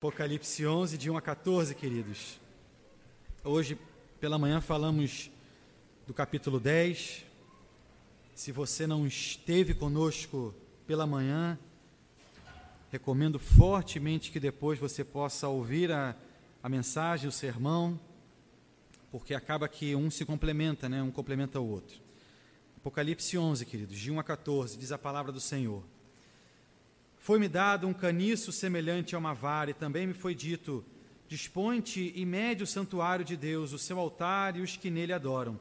Apocalipse 11, de 1 a 14, queridos. Hoje, pela manhã, falamos do capítulo 10. Se você não esteve conosco pela manhã, recomendo fortemente que depois você possa ouvir a, a mensagem, o sermão, porque acaba que um se complementa, né? um complementa o outro. Apocalipse 11, queridos, de 1 a 14, diz a palavra do Senhor. Foi-me dado um caniço semelhante a uma vara, e também me foi dito: Dispõe-te e mede o santuário de Deus, o seu altar e os que nele adoram.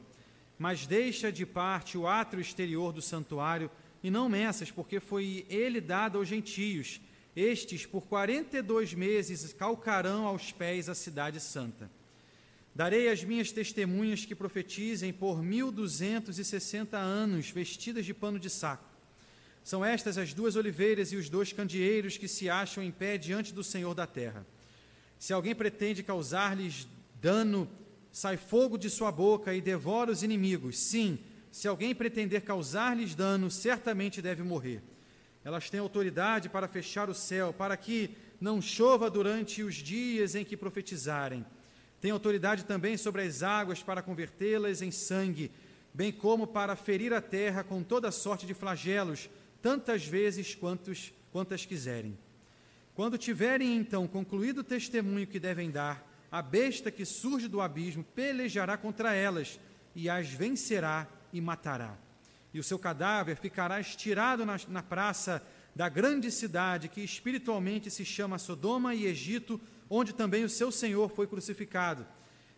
Mas deixa de parte o átrio exterior do santuário, e não meças, porque foi ele dado aos gentios. Estes, por quarenta e dois meses, calcarão aos pés a cidade santa. Darei as minhas testemunhas que profetizem por mil duzentos e sessenta anos, vestidas de pano de saco são estas as duas oliveiras e os dois candeeiros que se acham em pé diante do Senhor da terra. Se alguém pretende causar-lhes dano, sai fogo de sua boca e devora os inimigos. Sim, se alguém pretender causar-lhes dano, certamente deve morrer. Elas têm autoridade para fechar o céu, para que não chova durante os dias em que profetizarem. Tem autoridade também sobre as águas para convertê-las em sangue, bem como para ferir a terra com toda sorte de flagelos tantas vezes quantos, quantas quiserem. Quando tiverem então concluído o testemunho que devem dar, a besta que surge do abismo pelejará contra elas e as vencerá e matará. E o seu cadáver ficará estirado na, na praça da grande cidade que espiritualmente se chama Sodoma e Egito, onde também o seu Senhor foi crucificado.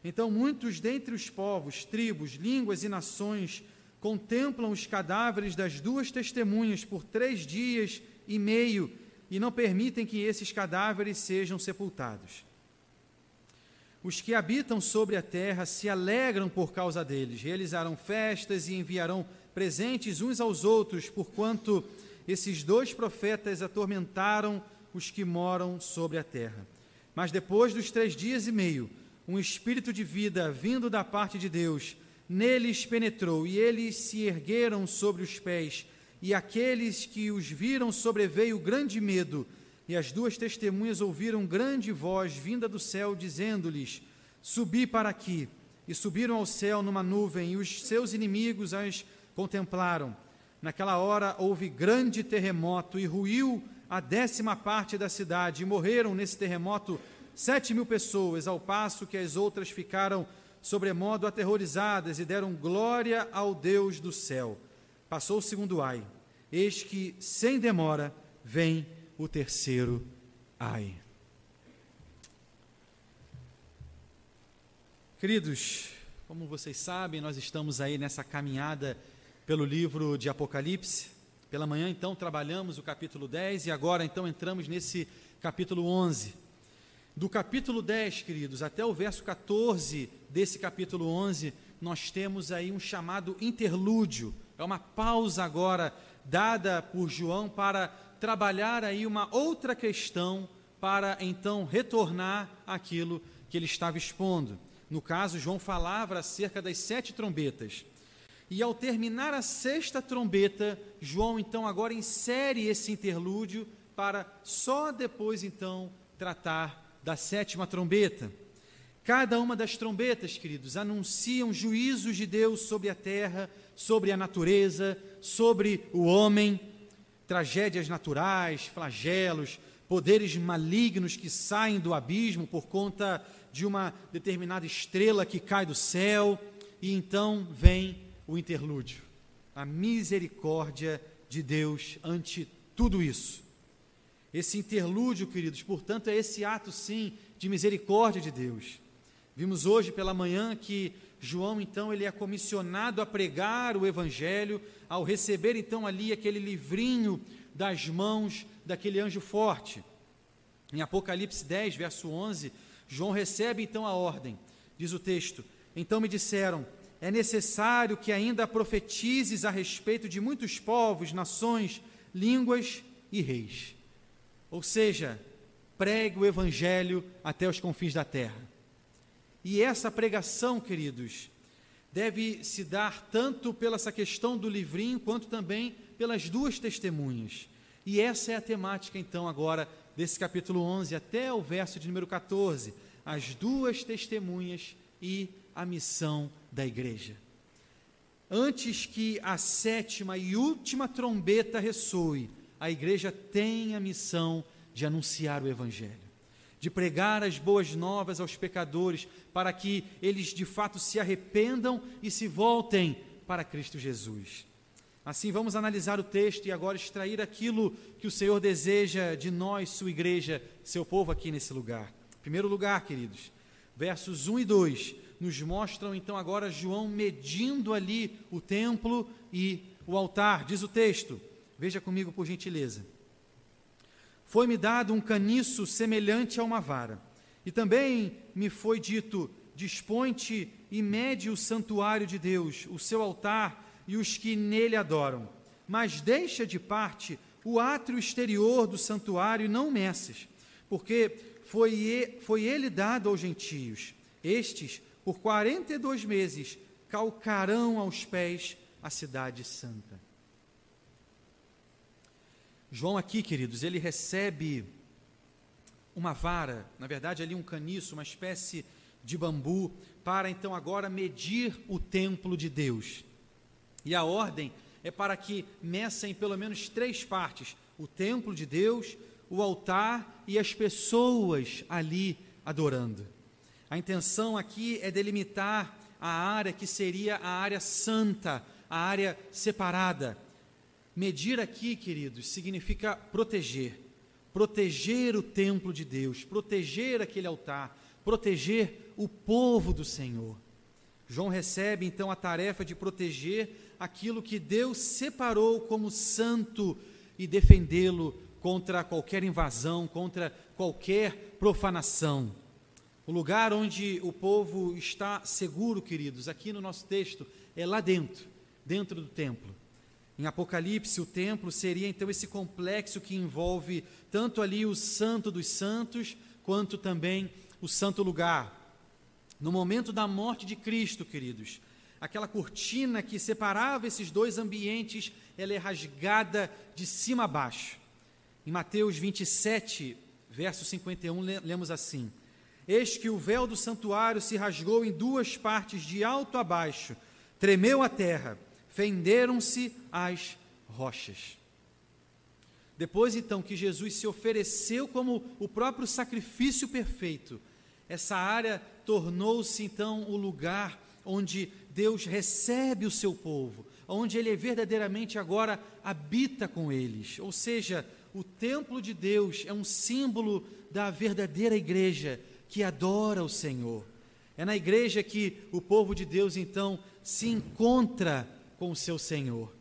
Então muitos dentre os povos, tribos, línguas e nações contemplam os cadáveres das duas testemunhas por três dias e meio e não permitem que esses cadáveres sejam sepultados. Os que habitam sobre a terra se alegram por causa deles, realizarão festas e enviarão presentes uns aos outros, porquanto esses dois profetas atormentaram os que moram sobre a terra. Mas depois dos três dias e meio, um espírito de vida vindo da parte de Deus neles penetrou, e eles se ergueram sobre os pés, e aqueles que os viram sobreveio grande medo, e as duas testemunhas ouviram grande voz vinda do céu, dizendo-lhes: Subi para aqui. E subiram ao céu numa nuvem, e os seus inimigos as contemplaram. Naquela hora houve grande terremoto, e ruiu a décima parte da cidade, e morreram nesse terremoto sete mil pessoas, ao passo que as outras ficaram sobremodo aterrorizadas e deram glória ao Deus do céu. Passou o segundo ai. Eis que, sem demora, vem o terceiro ai. Queridos, como vocês sabem, nós estamos aí nessa caminhada pelo livro de Apocalipse. Pela manhã, então, trabalhamos o capítulo 10 e agora, então, entramos nesse capítulo 11. Do capítulo 10, queridos, até o verso 14 desse capítulo 11, nós temos aí um chamado interlúdio. É uma pausa agora dada por João para trabalhar aí uma outra questão para então retornar aquilo que ele estava expondo. No caso, João falava acerca das sete trombetas. E ao terminar a sexta trombeta, João então agora insere esse interlúdio para só depois então tratar da sétima trombeta. Cada uma das trombetas, queridos, anunciam juízos de Deus sobre a terra, sobre a natureza, sobre o homem, tragédias naturais, flagelos, poderes malignos que saem do abismo por conta de uma determinada estrela que cai do céu, e então vem o interlúdio, a misericórdia de Deus ante tudo isso. Esse interlúdio, queridos, portanto, é esse ato, sim, de misericórdia de Deus. Vimos hoje pela manhã que João, então, ele é comissionado a pregar o Evangelho, ao receber, então, ali aquele livrinho das mãos daquele anjo forte. Em Apocalipse 10, verso 11, João recebe, então, a ordem. Diz o texto: Então me disseram, é necessário que ainda profetizes a respeito de muitos povos, nações, línguas e reis. Ou seja, pregue o Evangelho até os confins da terra. E essa pregação, queridos, deve se dar tanto pela essa questão do livrinho, quanto também pelas duas testemunhas. E essa é a temática, então, agora desse capítulo 11 até o verso de número 14, as duas testemunhas e a missão da igreja. Antes que a sétima e última trombeta ressoe, a igreja tem a missão de anunciar o Evangelho, de pregar as boas novas aos pecadores, para que eles de fato se arrependam e se voltem para Cristo Jesus. Assim, vamos analisar o texto e agora extrair aquilo que o Senhor deseja de nós, sua igreja, seu povo aqui nesse lugar. Em primeiro lugar, queridos, versos 1 e 2 nos mostram então agora João medindo ali o templo e o altar. Diz o texto, veja comigo por gentileza. Foi-me dado um caniço semelhante a uma vara, e também me foi dito: Dispõe-te e mede o santuário de Deus, o seu altar e os que nele adoram. Mas deixa de parte o átrio exterior do santuário e não meças, porque foi, foi ele dado aos gentios. Estes por 42 meses calcarão aos pés a cidade santa. João aqui, queridos, ele recebe uma vara, na verdade ali um caniço, uma espécie de bambu, para então agora medir o templo de Deus. E a ordem é para que meçam pelo menos três partes: o templo de Deus, o altar e as pessoas ali adorando. A intenção aqui é delimitar a área que seria a área santa, a área separada. Medir aqui, queridos, significa proteger. Proteger o templo de Deus, proteger aquele altar, proteger o povo do Senhor. João recebe então a tarefa de proteger aquilo que Deus separou como santo e defendê-lo contra qualquer invasão, contra qualquer profanação. O lugar onde o povo está seguro, queridos, aqui no nosso texto, é lá dentro, dentro do templo. Em Apocalipse, o templo seria então esse complexo que envolve tanto ali o Santo dos Santos, quanto também o Santo Lugar. No momento da morte de Cristo, queridos, aquela cortina que separava esses dois ambientes, ela é rasgada de cima a baixo. Em Mateus 27, verso 51, lemos assim: Eis que o véu do santuário se rasgou em duas partes, de alto a baixo, tremeu a terra, fenderam-se as rochas. Depois então que Jesus se ofereceu como o próprio sacrifício perfeito, essa área tornou-se então o lugar onde Deus recebe o seu povo, onde ele verdadeiramente agora habita com eles. Ou seja, o templo de Deus é um símbolo da verdadeira igreja que adora o Senhor. É na igreja que o povo de Deus então se encontra com o seu Senhor.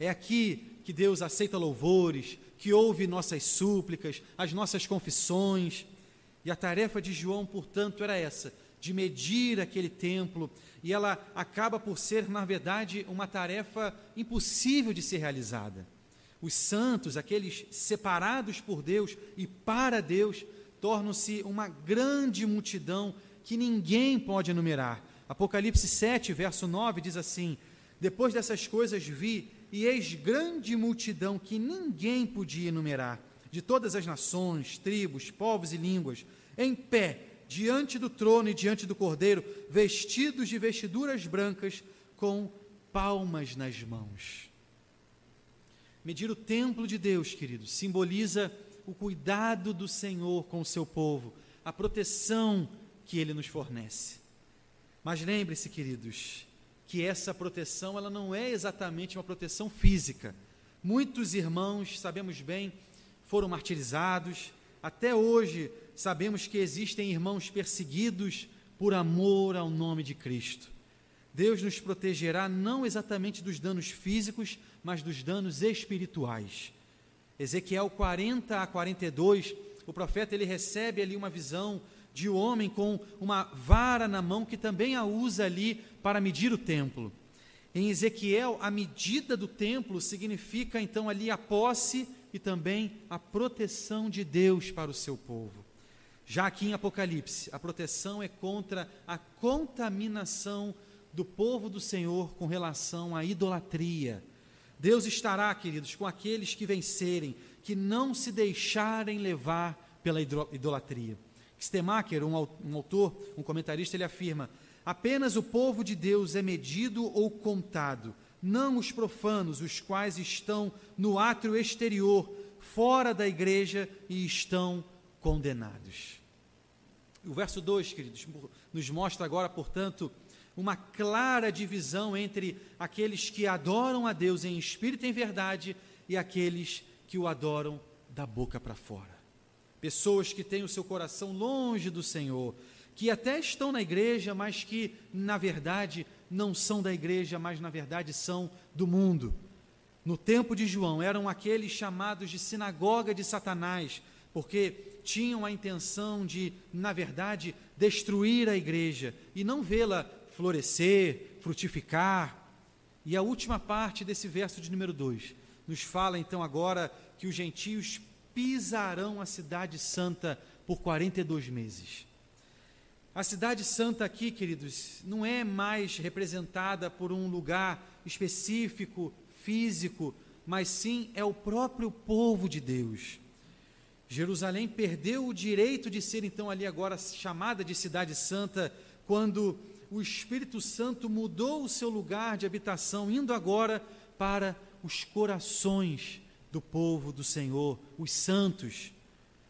É aqui que Deus aceita louvores, que ouve nossas súplicas, as nossas confissões. E a tarefa de João, portanto, era essa: de medir aquele templo, e ela acaba por ser, na verdade, uma tarefa impossível de ser realizada. Os santos, aqueles separados por Deus e para Deus, tornam-se uma grande multidão que ninguém pode enumerar. Apocalipse 7, verso 9 diz assim: Depois dessas coisas vi, e eis grande multidão que ninguém podia enumerar, de todas as nações, tribos, povos e línguas, em pé, diante do trono e diante do cordeiro, vestidos de vestiduras brancas, com palmas nas mãos. Medir o templo de Deus, queridos, simboliza o cuidado do Senhor com o seu povo, a proteção que ele nos fornece. Mas lembre-se, queridos, que essa proteção ela não é exatamente uma proteção física. Muitos irmãos, sabemos bem, foram martirizados. Até hoje sabemos que existem irmãos perseguidos por amor ao nome de Cristo. Deus nos protegerá não exatamente dos danos físicos, mas dos danos espirituais. Ezequiel 40 a 42, o profeta ele recebe ali uma visão de um homem com uma vara na mão que também a usa ali para medir o templo. Em Ezequiel, a medida do templo significa então ali a posse e também a proteção de Deus para o seu povo. Já aqui em Apocalipse, a proteção é contra a contaminação do povo do Senhor com relação à idolatria, Deus estará, queridos, com aqueles que vencerem, que não se deixarem levar pela idolatria. Stemacher, um autor, um comentarista, ele afirma: apenas o povo de Deus é medido ou contado, não os profanos, os quais estão no átrio exterior, fora da igreja e estão condenados. O verso 2, queridos, nos mostra agora, portanto, uma clara divisão entre aqueles que adoram a Deus em espírito e em verdade e aqueles que o adoram da boca para fora. Pessoas que têm o seu coração longe do Senhor, que até estão na igreja, mas que, na verdade, não são da igreja, mas na verdade são do mundo. No tempo de João, eram aqueles chamados de sinagoga de Satanás, porque tinham a intenção de, na verdade, destruir a igreja e não vê-la florescer, frutificar. E a última parte desse verso de número 2 nos fala então agora que os gentios pisarão a cidade santa por 42 meses. A cidade santa aqui, queridos, não é mais representada por um lugar específico, físico, mas sim é o próprio povo de Deus. Jerusalém perdeu o direito de ser então ali agora chamada de cidade santa quando o Espírito Santo mudou o seu lugar de habitação, indo agora para os corações do povo do Senhor, os santos,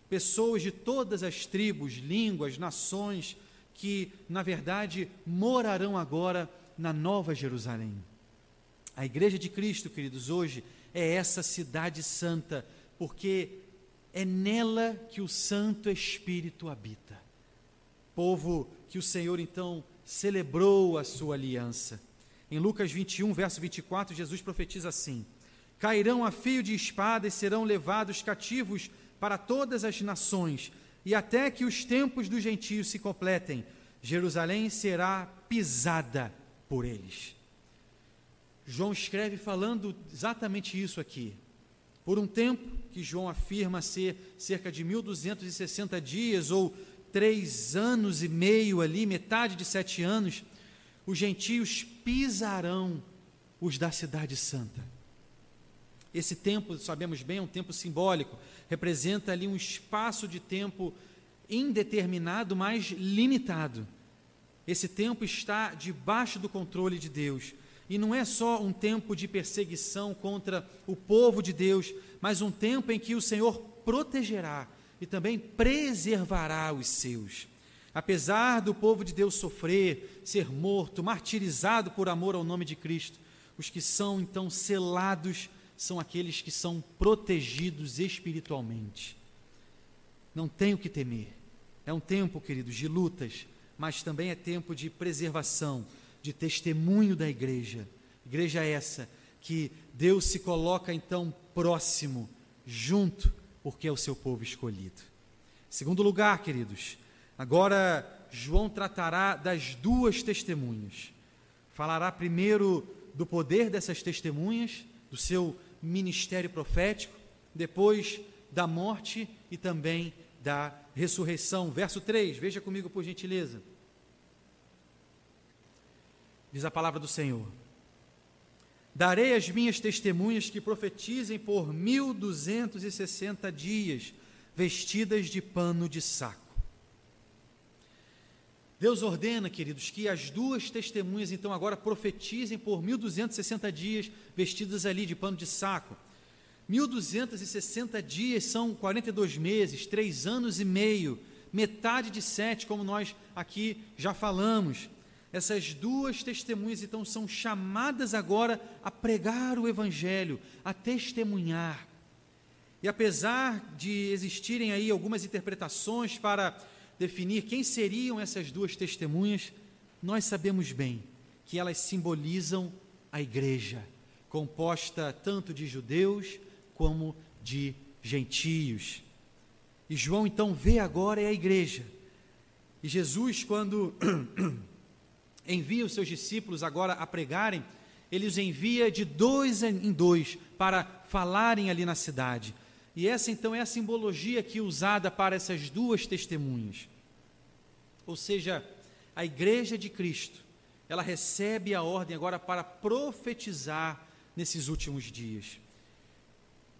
pessoas de todas as tribos, línguas, nações, que na verdade morarão agora na Nova Jerusalém. A Igreja de Cristo, queridos, hoje é essa cidade santa, porque é nela que o Santo Espírito habita. Povo que o Senhor então celebrou a sua aliança. Em Lucas 21, verso 24, Jesus profetiza assim: Cairão a fio de espada e serão levados cativos para todas as nações, e até que os tempos dos gentios se completem, Jerusalém será pisada por eles. João escreve falando exatamente isso aqui. Por um tempo, que João afirma ser cerca de 1260 dias, ou três anos e meio ali, metade de sete anos, os gentios pisarão os da Cidade Santa. Esse tempo, sabemos bem, é um tempo simbólico, representa ali um espaço de tempo indeterminado, mas limitado. Esse tempo está debaixo do controle de Deus. E não é só um tempo de perseguição contra o povo de Deus, mas um tempo em que o Senhor protegerá e também preservará os seus. Apesar do povo de Deus sofrer, ser morto, martirizado por amor ao nome de Cristo, os que são então selados são aqueles que são protegidos espiritualmente. Não tem o que temer. É um tempo, queridos, de lutas, mas também é tempo de preservação, de testemunho da igreja. Igreja essa que Deus se coloca então próximo, junto, porque é o seu povo escolhido. Segundo lugar, queridos, Agora, João tratará das duas testemunhas. Falará primeiro do poder dessas testemunhas, do seu ministério profético, depois da morte e também da ressurreição. Verso 3, veja comigo por gentileza. Diz a palavra do Senhor: Darei as minhas testemunhas que profetizem por mil duzentos e sessenta dias, vestidas de pano de saco. Deus ordena, queridos, que as duas testemunhas então agora profetizem por 1260 dias, vestidas ali de pano de saco. 1260 dias são 42 meses, três anos e meio, metade de sete, como nós aqui já falamos. Essas duas testemunhas então são chamadas agora a pregar o Evangelho, a testemunhar. E apesar de existirem aí algumas interpretações para definir quem seriam essas duas testemunhas, nós sabemos bem que elas simbolizam a igreja, composta tanto de judeus como de gentios. E João então vê agora é a igreja. E Jesus, quando envia os seus discípulos agora a pregarem, ele os envia de dois em dois para falarem ali na cidade. E essa então é a simbologia aqui usada para essas duas testemunhas. Ou seja, a igreja de Cristo, ela recebe a ordem agora para profetizar nesses últimos dias.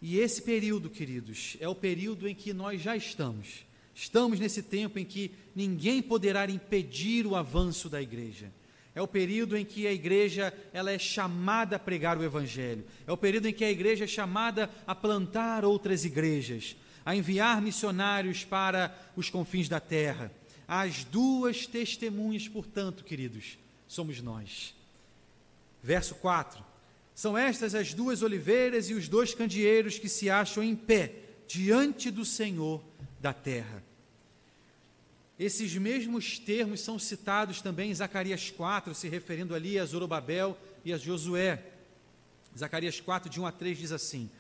E esse período, queridos, é o período em que nós já estamos. Estamos nesse tempo em que ninguém poderá impedir o avanço da igreja. É o período em que a igreja ela é chamada a pregar o evangelho. É o período em que a igreja é chamada a plantar outras igrejas, a enviar missionários para os confins da terra. As duas testemunhas, portanto, queridos, somos nós. Verso 4. São estas as duas oliveiras e os dois candeeiros que se acham em pé diante do Senhor da terra. Esses mesmos termos são citados também em Zacarias 4, se referindo ali a Zorobabel e a Josué. Zacarias 4, de 1 a 3 diz assim: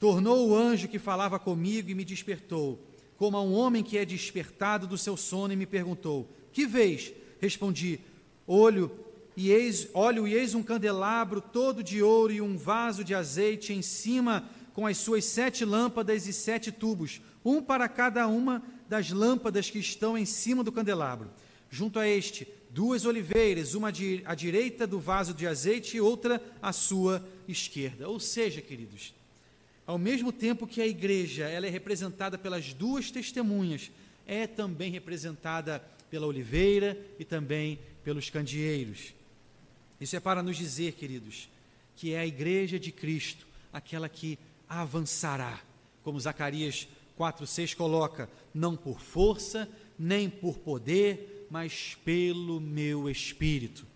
Tornou o anjo que falava comigo e me despertou, como a um homem que é despertado do seu sono, e me perguntou: Que vês? Respondi: Olho e eis, olho e eis um candelabro todo de ouro e um vaso de azeite em cima com as suas sete lâmpadas e sete tubos, um para cada uma das lâmpadas que estão em cima do candelabro. Junto a este, duas oliveiras, uma à direita do vaso de azeite e outra à sua esquerda. Ou seja, queridos, ao mesmo tempo que a igreja ela é representada pelas duas testemunhas, é também representada pela oliveira e também pelos candeeiros. Isso é para nos dizer, queridos, que é a igreja de Cristo aquela que avançará, como Zacarias 4,6 coloca, não por força, nem por poder, mas pelo meu espírito.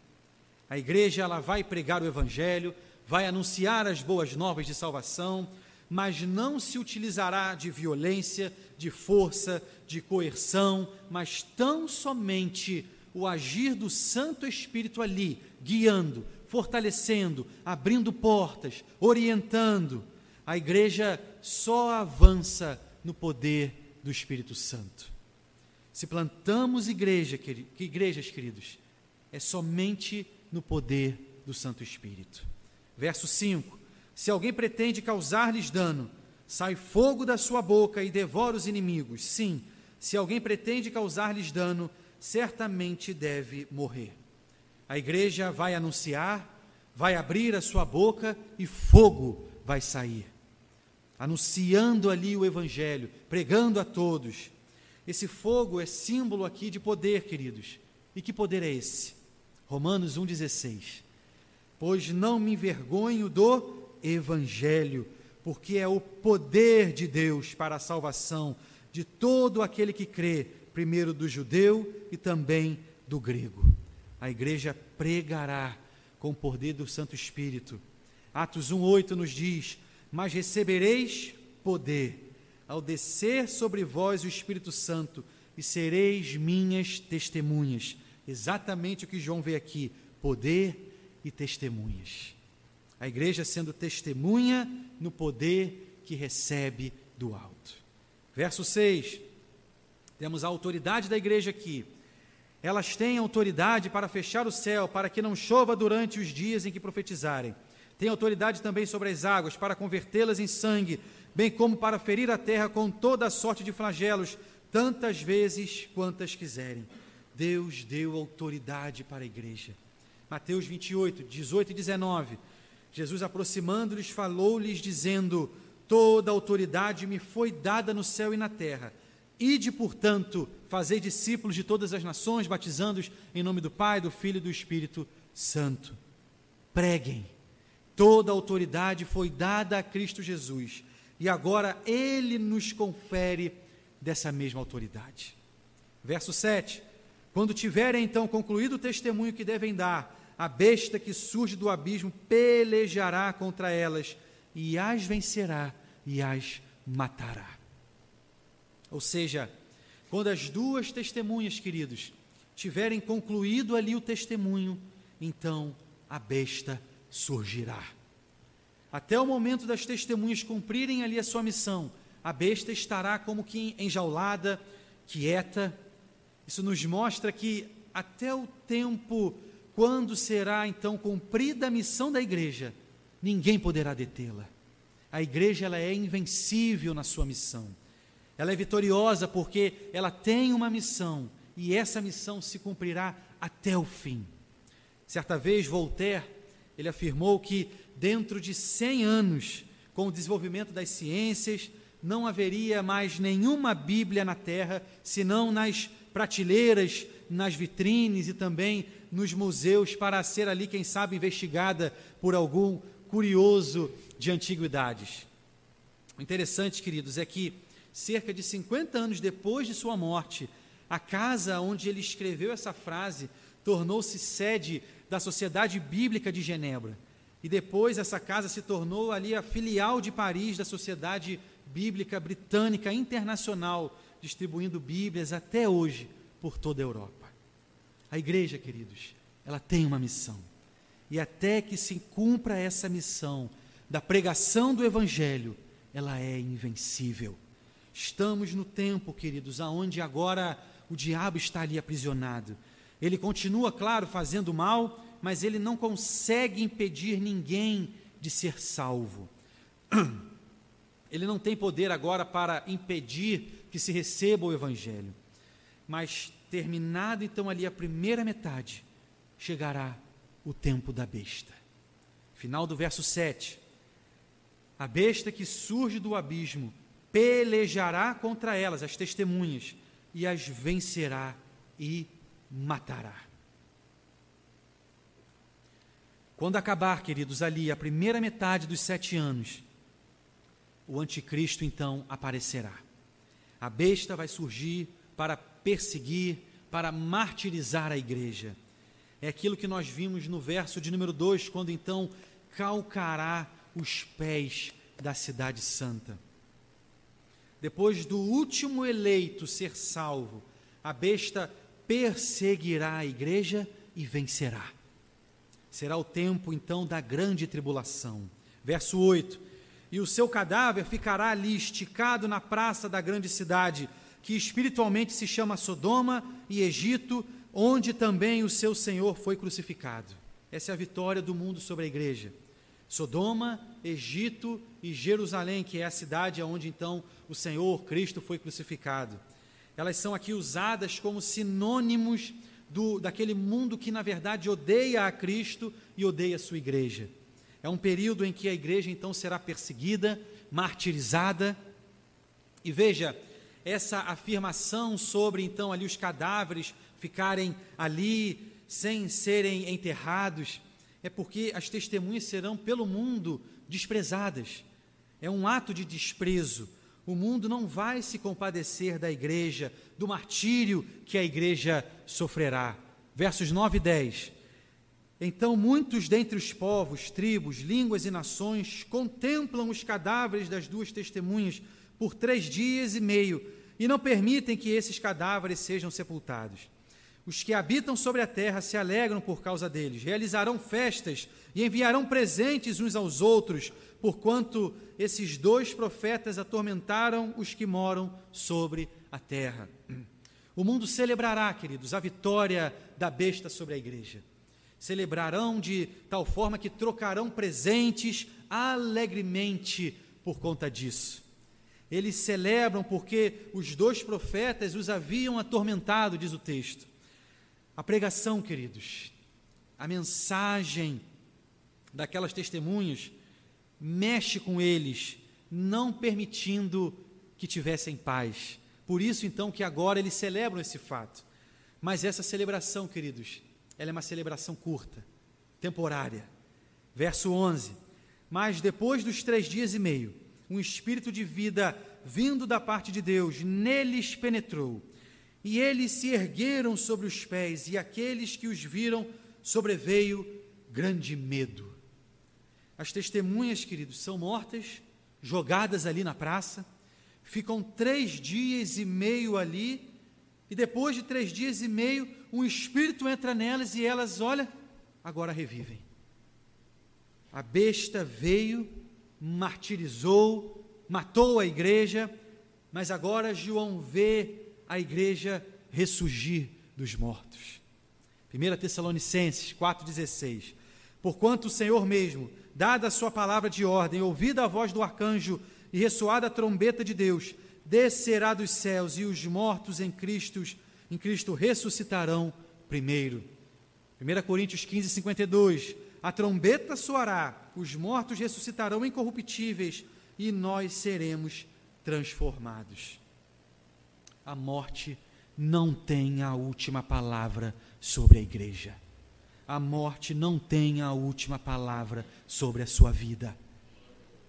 A igreja ela vai pregar o evangelho, vai anunciar as boas novas de salvação, mas não se utilizará de violência, de força, de coerção, mas tão somente o agir do Santo Espírito ali, guiando, fortalecendo, abrindo portas, orientando. A igreja só avança no poder do Espírito Santo. Se plantamos igreja, igrejas, queridos, é somente no poder do Santo Espírito. Verso 5: Se alguém pretende causar-lhes dano, sai fogo da sua boca e devora os inimigos. Sim, se alguém pretende causar-lhes dano, certamente deve morrer. A igreja vai anunciar, vai abrir a sua boca e fogo vai sair, anunciando ali o Evangelho, pregando a todos. Esse fogo é símbolo aqui de poder, queridos. E que poder é esse? Romanos 1,16. Pois não me envergonho do Evangelho, porque é o poder de Deus para a salvação de todo aquele que crê, primeiro do judeu e também do grego. A igreja pregará com o poder do Santo Espírito. Atos 1:8 nos diz: "Mas recebereis poder ao descer sobre vós o Espírito Santo e sereis minhas testemunhas." Exatamente o que João vê aqui: poder e testemunhas. A igreja sendo testemunha no poder que recebe do alto. Verso 6. Temos a autoridade da igreja aqui. Elas têm autoridade para fechar o céu, para que não chova durante os dias em que profetizarem. Tem autoridade também sobre as águas, para convertê-las em sangue, bem como para ferir a terra com toda a sorte de flagelos, tantas vezes quantas quiserem. Deus deu autoridade para a igreja. Mateus 28, 18 e 19. Jesus, aproximando-lhes, falou-lhes, dizendo: Toda autoridade me foi dada no céu e na terra. Ide, portanto, fazei discípulos de todas as nações, batizando-os em nome do Pai, do Filho e do Espírito Santo. Preguem. Toda autoridade foi dada a Cristo Jesus e agora ele nos confere dessa mesma autoridade. Verso 7: Quando tiverem então concluído o testemunho que devem dar, a besta que surge do abismo pelejará contra elas e as vencerá e as matará. Ou seja, quando as duas testemunhas, queridos, tiverem concluído ali o testemunho, então a besta surgirá. Até o momento das testemunhas cumprirem ali a sua missão, a besta estará como que enjaulada, quieta. Isso nos mostra que até o tempo quando será então cumprida a missão da igreja, ninguém poderá detê-la. A igreja ela é invencível na sua missão. Ela é vitoriosa porque ela tem uma missão e essa missão se cumprirá até o fim. Certa vez Voltaire, ele afirmou que dentro de 100 anos, com o desenvolvimento das ciências, não haveria mais nenhuma Bíblia na terra, senão nas prateleiras, nas vitrines e também nos museus, para ser ali, quem sabe, investigada por algum curioso de antiguidades. O interessante, queridos, é que cerca de 50 anos depois de sua morte, a casa onde ele escreveu essa frase tornou-se sede da Sociedade Bíblica de Genebra. E depois essa casa se tornou ali a filial de Paris da Sociedade Bíblica Britânica Internacional, distribuindo Bíblias até hoje por toda a Europa. A igreja, queridos, ela tem uma missão. E até que se cumpra essa missão da pregação do Evangelho, ela é invencível. Estamos no tempo, queridos, aonde agora o diabo está ali aprisionado. Ele continua, claro, fazendo mal, mas ele não consegue impedir ninguém de ser salvo. Ele não tem poder agora para impedir que se receba o Evangelho. Mas, terminado então ali a primeira metade, chegará o tempo da besta. Final do verso 7. A besta que surge do abismo pelejará contra elas, as testemunhas, e as vencerá e matará. Quando acabar, queridos, ali a primeira metade dos sete anos, o anticristo então aparecerá. A besta vai surgir para perseguir, para martirizar a igreja. É aquilo que nós vimos no verso de número 2, quando então calcará os pés da cidade santa. Depois do último eleito ser salvo, a besta perseguirá a igreja e vencerá. Será o tempo então da grande tribulação. Verso 8: E o seu cadáver ficará ali esticado na praça da grande cidade, que espiritualmente se chama Sodoma e Egito, onde também o seu Senhor foi crucificado. Essa é a vitória do mundo sobre a igreja. Sodoma, Egito e Jerusalém, que é a cidade onde então o Senhor Cristo foi crucificado. Elas são aqui usadas como sinônimos do, daquele mundo que, na verdade, odeia a Cristo e odeia a sua igreja. É um período em que a igreja então será perseguida, martirizada. E veja, essa afirmação sobre então ali os cadáveres ficarem ali sem serem enterrados, é porque as testemunhas serão pelo mundo desprezadas. É um ato de desprezo. O mundo não vai se compadecer da igreja, do martírio que a igreja sofrerá. Versos 9 e 10. Então muitos dentre os povos, tribos, línguas e nações contemplam os cadáveres das duas testemunhas por três dias e meio e não permitem que esses cadáveres sejam sepultados. Os que habitam sobre a terra se alegram por causa deles, realizarão festas e enviarão presentes uns aos outros, porquanto esses dois profetas atormentaram os que moram sobre a terra. O mundo celebrará, queridos, a vitória da besta sobre a igreja. Celebrarão de tal forma que trocarão presentes alegremente por conta disso. Eles celebram porque os dois profetas os haviam atormentado, diz o texto. A pregação, queridos, a mensagem daquelas testemunhas mexe com eles, não permitindo que tivessem paz. Por isso, então, que agora eles celebram esse fato. Mas essa celebração, queridos, ela é uma celebração curta, temporária. Verso 11: Mas depois dos três dias e meio, um espírito de vida vindo da parte de Deus neles penetrou, e eles se ergueram sobre os pés, e aqueles que os viram sobreveio grande medo. As testemunhas, queridos, são mortas, jogadas ali na praça, ficam três dias e meio ali, e depois de três dias e meio, um espírito entra nelas e elas, olha, agora revivem. A besta veio, martirizou, matou a igreja, mas agora João vê a igreja ressurgir dos mortos. 1 Tessalonicenses 4,16 Porquanto o Senhor mesmo, dada a sua palavra de ordem, ouvida a voz do arcanjo e ressoada a trombeta de Deus, descerá dos céus e os mortos em Cristo, em Cristo ressuscitarão primeiro. 1 Coríntios 15, 52. a trombeta soará, os mortos ressuscitarão incorruptíveis e nós seremos transformados. A morte não tem a última palavra sobre a igreja. A morte não tem a última palavra sobre a sua vida.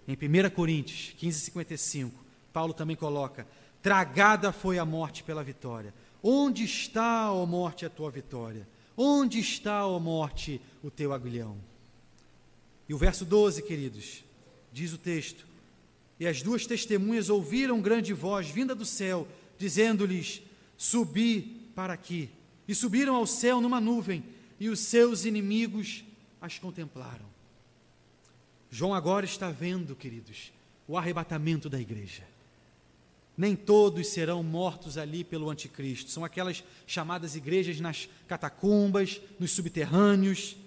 Em 1 Coríntios 15, 55, Paulo também coloca: Tragada foi a morte pela vitória. Onde está, ó morte, a tua vitória? Onde está, ó morte, o teu aguilhão? E o verso 12, queridos, diz o texto: E as duas testemunhas ouviram grande voz vinda do céu, dizendo-lhes: Subi para aqui. E subiram ao céu numa nuvem, e os seus inimigos as contemplaram. João agora está vendo, queridos, o arrebatamento da igreja. Nem todos serão mortos ali pelo anticristo. São aquelas chamadas igrejas nas catacumbas, nos subterrâneos.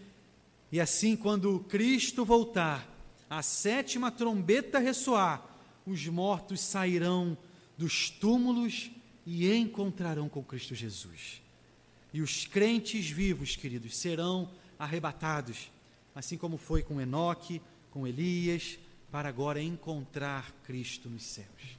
E assim, quando Cristo voltar, a sétima trombeta ressoar, os mortos sairão dos túmulos e encontrarão com Cristo Jesus. E os crentes vivos, queridos, serão arrebatados, assim como foi com Enoque, com Elias, para agora encontrar Cristo nos céus.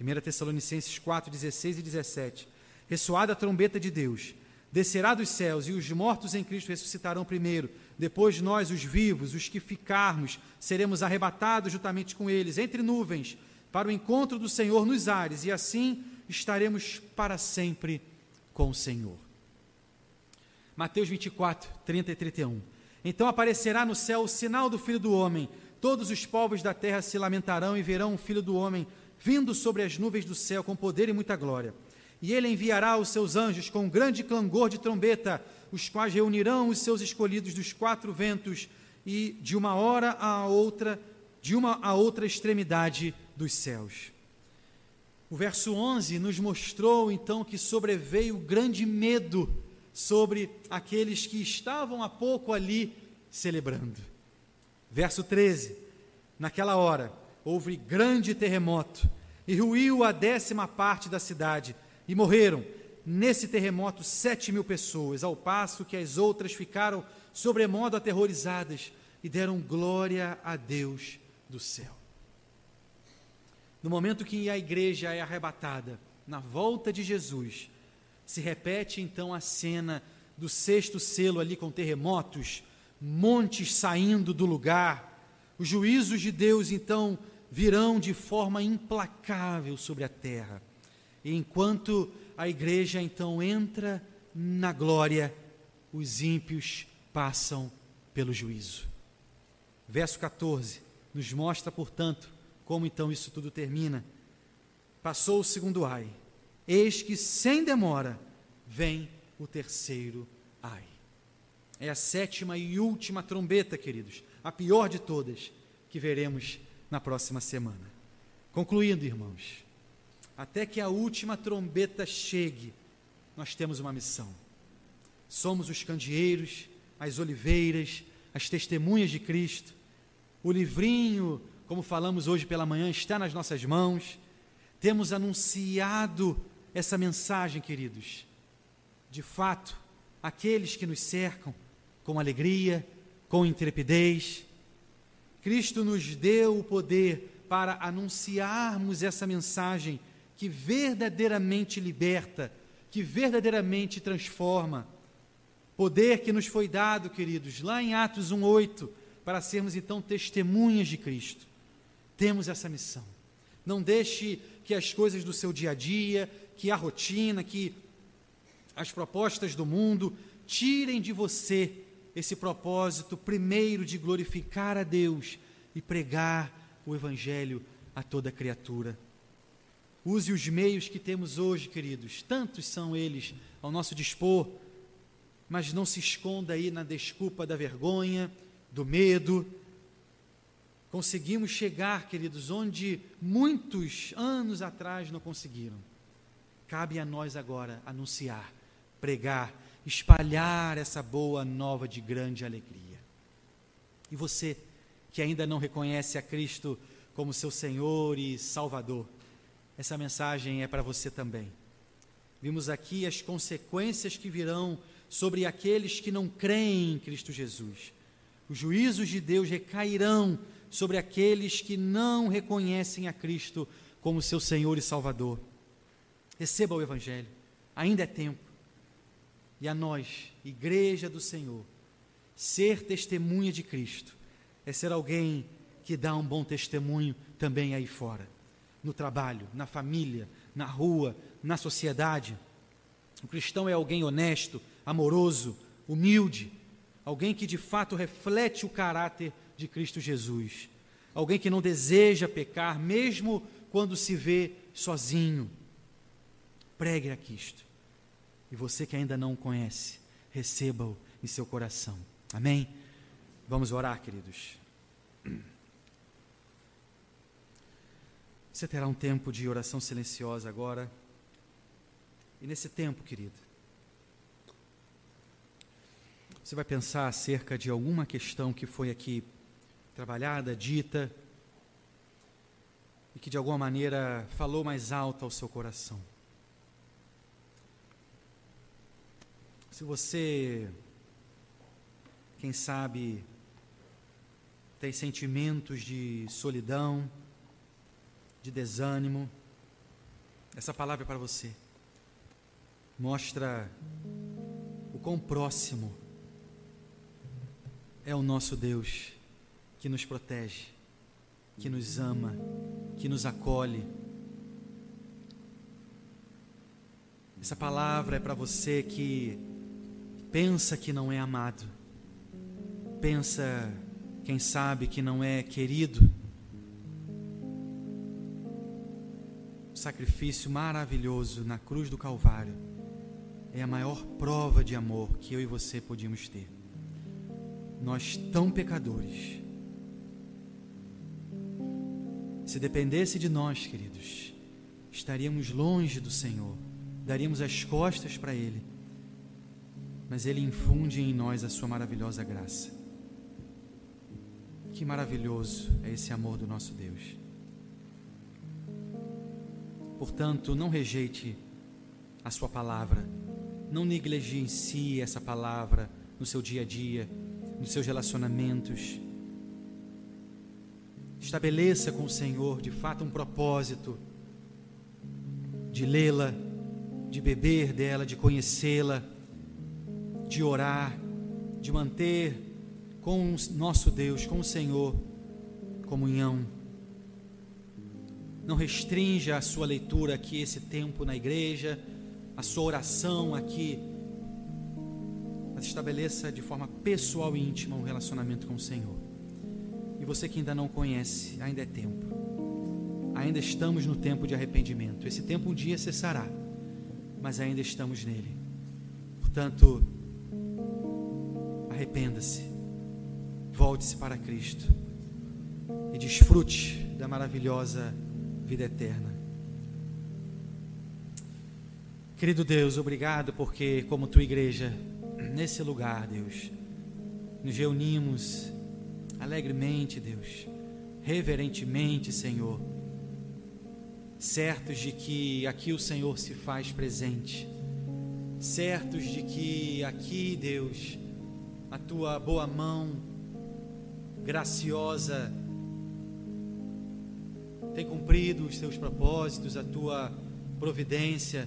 1 Tessalonicenses 4, 16 e 17. Ressoada a trombeta de Deus, descerá dos céus, e os mortos em Cristo ressuscitarão primeiro. Depois nós, os vivos, os que ficarmos, seremos arrebatados juntamente com eles, entre nuvens, para o encontro do Senhor nos ares, e assim estaremos para sempre com o Senhor. Mateus 24, 30 e 31. Então aparecerá no céu o sinal do Filho do Homem. Todos os povos da terra se lamentarão e verão o Filho do Homem vindo sobre as nuvens do céu com poder e muita glória. E ele enviará os seus anjos com um grande clangor de trombeta, os quais reunirão os seus escolhidos dos quatro ventos e de uma hora a outra, de uma a outra extremidade dos céus. O verso 11 nos mostrou então que sobreveio grande medo sobre aqueles que estavam há pouco ali celebrando. Verso 13: Naquela hora houve grande terremoto e ruiu a décima parte da cidade e morreram nesse terremoto sete mil pessoas, ao passo que as outras ficaram sobremodo aterrorizadas e deram glória a Deus do céu. No momento que a igreja é arrebatada, na volta de Jesus, se repete então a cena do sexto selo ali com terremotos, montes saindo do lugar. Os juízos de Deus então virão de forma implacável sobre a terra. E enquanto a igreja então entra na glória, os ímpios passam pelo juízo. Verso 14 nos mostra, portanto, como então isso tudo termina? Passou o segundo ai. Eis que sem demora vem o terceiro ai. É a sétima e última trombeta, queridos, a pior de todas, que veremos na próxima semana. Concluindo, irmãos, até que a última trombeta chegue, nós temos uma missão. Somos os candeeiros, as oliveiras, as testemunhas de Cristo. O livrinho como falamos hoje pela manhã, está nas nossas mãos. Temos anunciado essa mensagem, queridos. De fato, aqueles que nos cercam com alegria, com intrepidez. Cristo nos deu o poder para anunciarmos essa mensagem que verdadeiramente liberta, que verdadeiramente transforma. Poder que nos foi dado, queridos, lá em Atos 1:8, para sermos então testemunhas de Cristo temos essa missão. Não deixe que as coisas do seu dia a dia, que a rotina, que as propostas do mundo tirem de você esse propósito primeiro de glorificar a Deus e pregar o Evangelho a toda criatura. Use os meios que temos hoje, queridos, tantos são eles ao nosso dispor, mas não se esconda aí na desculpa da vergonha, do medo, conseguimos chegar, queridos, onde muitos anos atrás não conseguiram. Cabe a nós agora anunciar, pregar, espalhar essa boa nova de grande alegria. E você que ainda não reconhece a Cristo como seu Senhor e Salvador, essa mensagem é para você também. Vimos aqui as consequências que virão sobre aqueles que não creem em Cristo Jesus Os juízos de Deus recairão sobre aqueles que não reconhecem a Cristo como seu Senhor e Salvador. Receba o Evangelho, ainda é tempo. E a nós, Igreja do Senhor, ser testemunha de Cristo é ser alguém que dá um bom testemunho também aí fora, no trabalho, na família, na rua, na sociedade. O cristão é alguém honesto, amoroso, humilde, alguém que de fato reflete o caráter de Cristo Jesus, alguém que não deseja pecar, mesmo quando se vê sozinho. Pregue a Cristo. E você que ainda não o conhece, receba-o em seu coração. Amém? Vamos orar, queridos. Você terá um tempo de oração silenciosa agora. E nesse tempo, querido, você vai pensar acerca de alguma questão que foi aqui trabalhada, dita, e que de alguma maneira falou mais alto ao seu coração. Se você, quem sabe, tem sentimentos de solidão, de desânimo, essa palavra é para você. Mostra o quão próximo é o nosso Deus que nos protege, que nos ama, que nos acolhe. Essa palavra é para você que pensa que não é amado, pensa, quem sabe, que não é querido. Sacrifício maravilhoso na cruz do Calvário é a maior prova de amor que eu e você podíamos ter. Nós, tão pecadores, se dependesse de nós, queridos, estaríamos longe do Senhor, daríamos as costas para Ele mas Ele infunde em nós a Sua maravilhosa graça. Que maravilhoso é esse amor do nosso Deus. Portanto, não rejeite a Sua palavra, não negligencie essa palavra no seu dia a dia, nos seus relacionamentos. Estabeleça com o Senhor de fato um propósito de lê-la, de beber dela, de conhecê-la de orar, de manter com o nosso Deus, com o Senhor, comunhão. Não restrinja a sua leitura aqui, esse tempo na igreja, a sua oração aqui, mas estabeleça de forma pessoal e íntima um relacionamento com o Senhor. E você que ainda não conhece, ainda é tempo. Ainda estamos no tempo de arrependimento. Esse tempo um dia cessará, mas ainda estamos nele. Portanto, Arrependa-se, volte-se para Cristo e desfrute da maravilhosa vida eterna. Querido Deus, obrigado porque, como tua igreja, nesse lugar, Deus, nos reunimos alegremente, Deus, reverentemente, Senhor, certos de que aqui o Senhor se faz presente, certos de que aqui, Deus, a tua boa mão graciosa tem cumprido os teus propósitos, a tua providência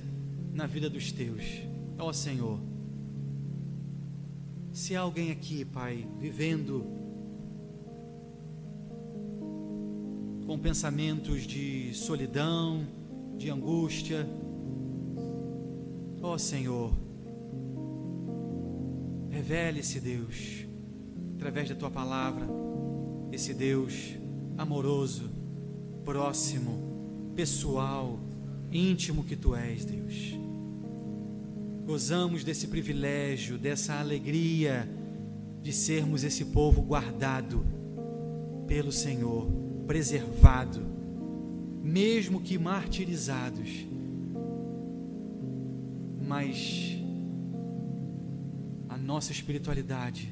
na vida dos teus. Ó Senhor, se há alguém aqui, Pai, vivendo com pensamentos de solidão, de angústia, ó Senhor, Revele-se, Deus, através da tua palavra, esse Deus amoroso, próximo, pessoal, íntimo que tu és, Deus. Gozamos desse privilégio, dessa alegria de sermos esse povo guardado pelo Senhor, preservado, mesmo que martirizados, mas nossa espiritualidade,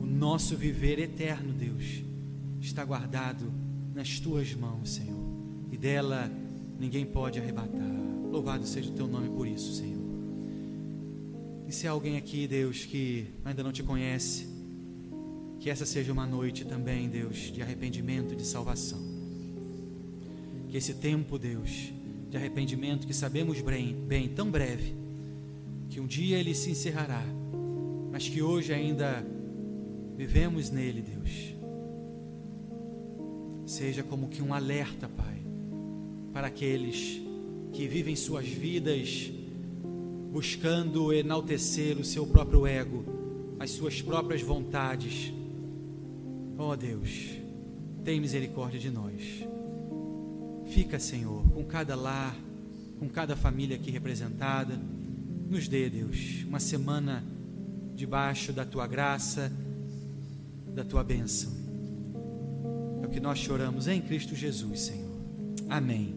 o nosso viver eterno, Deus, está guardado nas tuas mãos, Senhor, e dela ninguém pode arrebatar. Louvado seja o teu nome por isso, Senhor. E se há alguém aqui, Deus, que ainda não te conhece, Que essa seja uma noite também, Deus, de arrependimento e de salvação. Que esse tempo, Deus, de arrependimento que sabemos bem, bem tão breve, que um dia ele se encerrará, mas que hoje ainda vivemos nele, Deus. Seja como que um alerta, Pai, para aqueles que vivem suas vidas buscando enaltecer o seu próprio ego, as suas próprias vontades. Oh Deus, tem misericórdia de nós. Fica, Senhor, com cada lar, com cada família aqui representada. Nos dê, Deus, uma semana debaixo da tua graça, da tua bênção. Que nós choramos em Cristo Jesus, Senhor. Amém.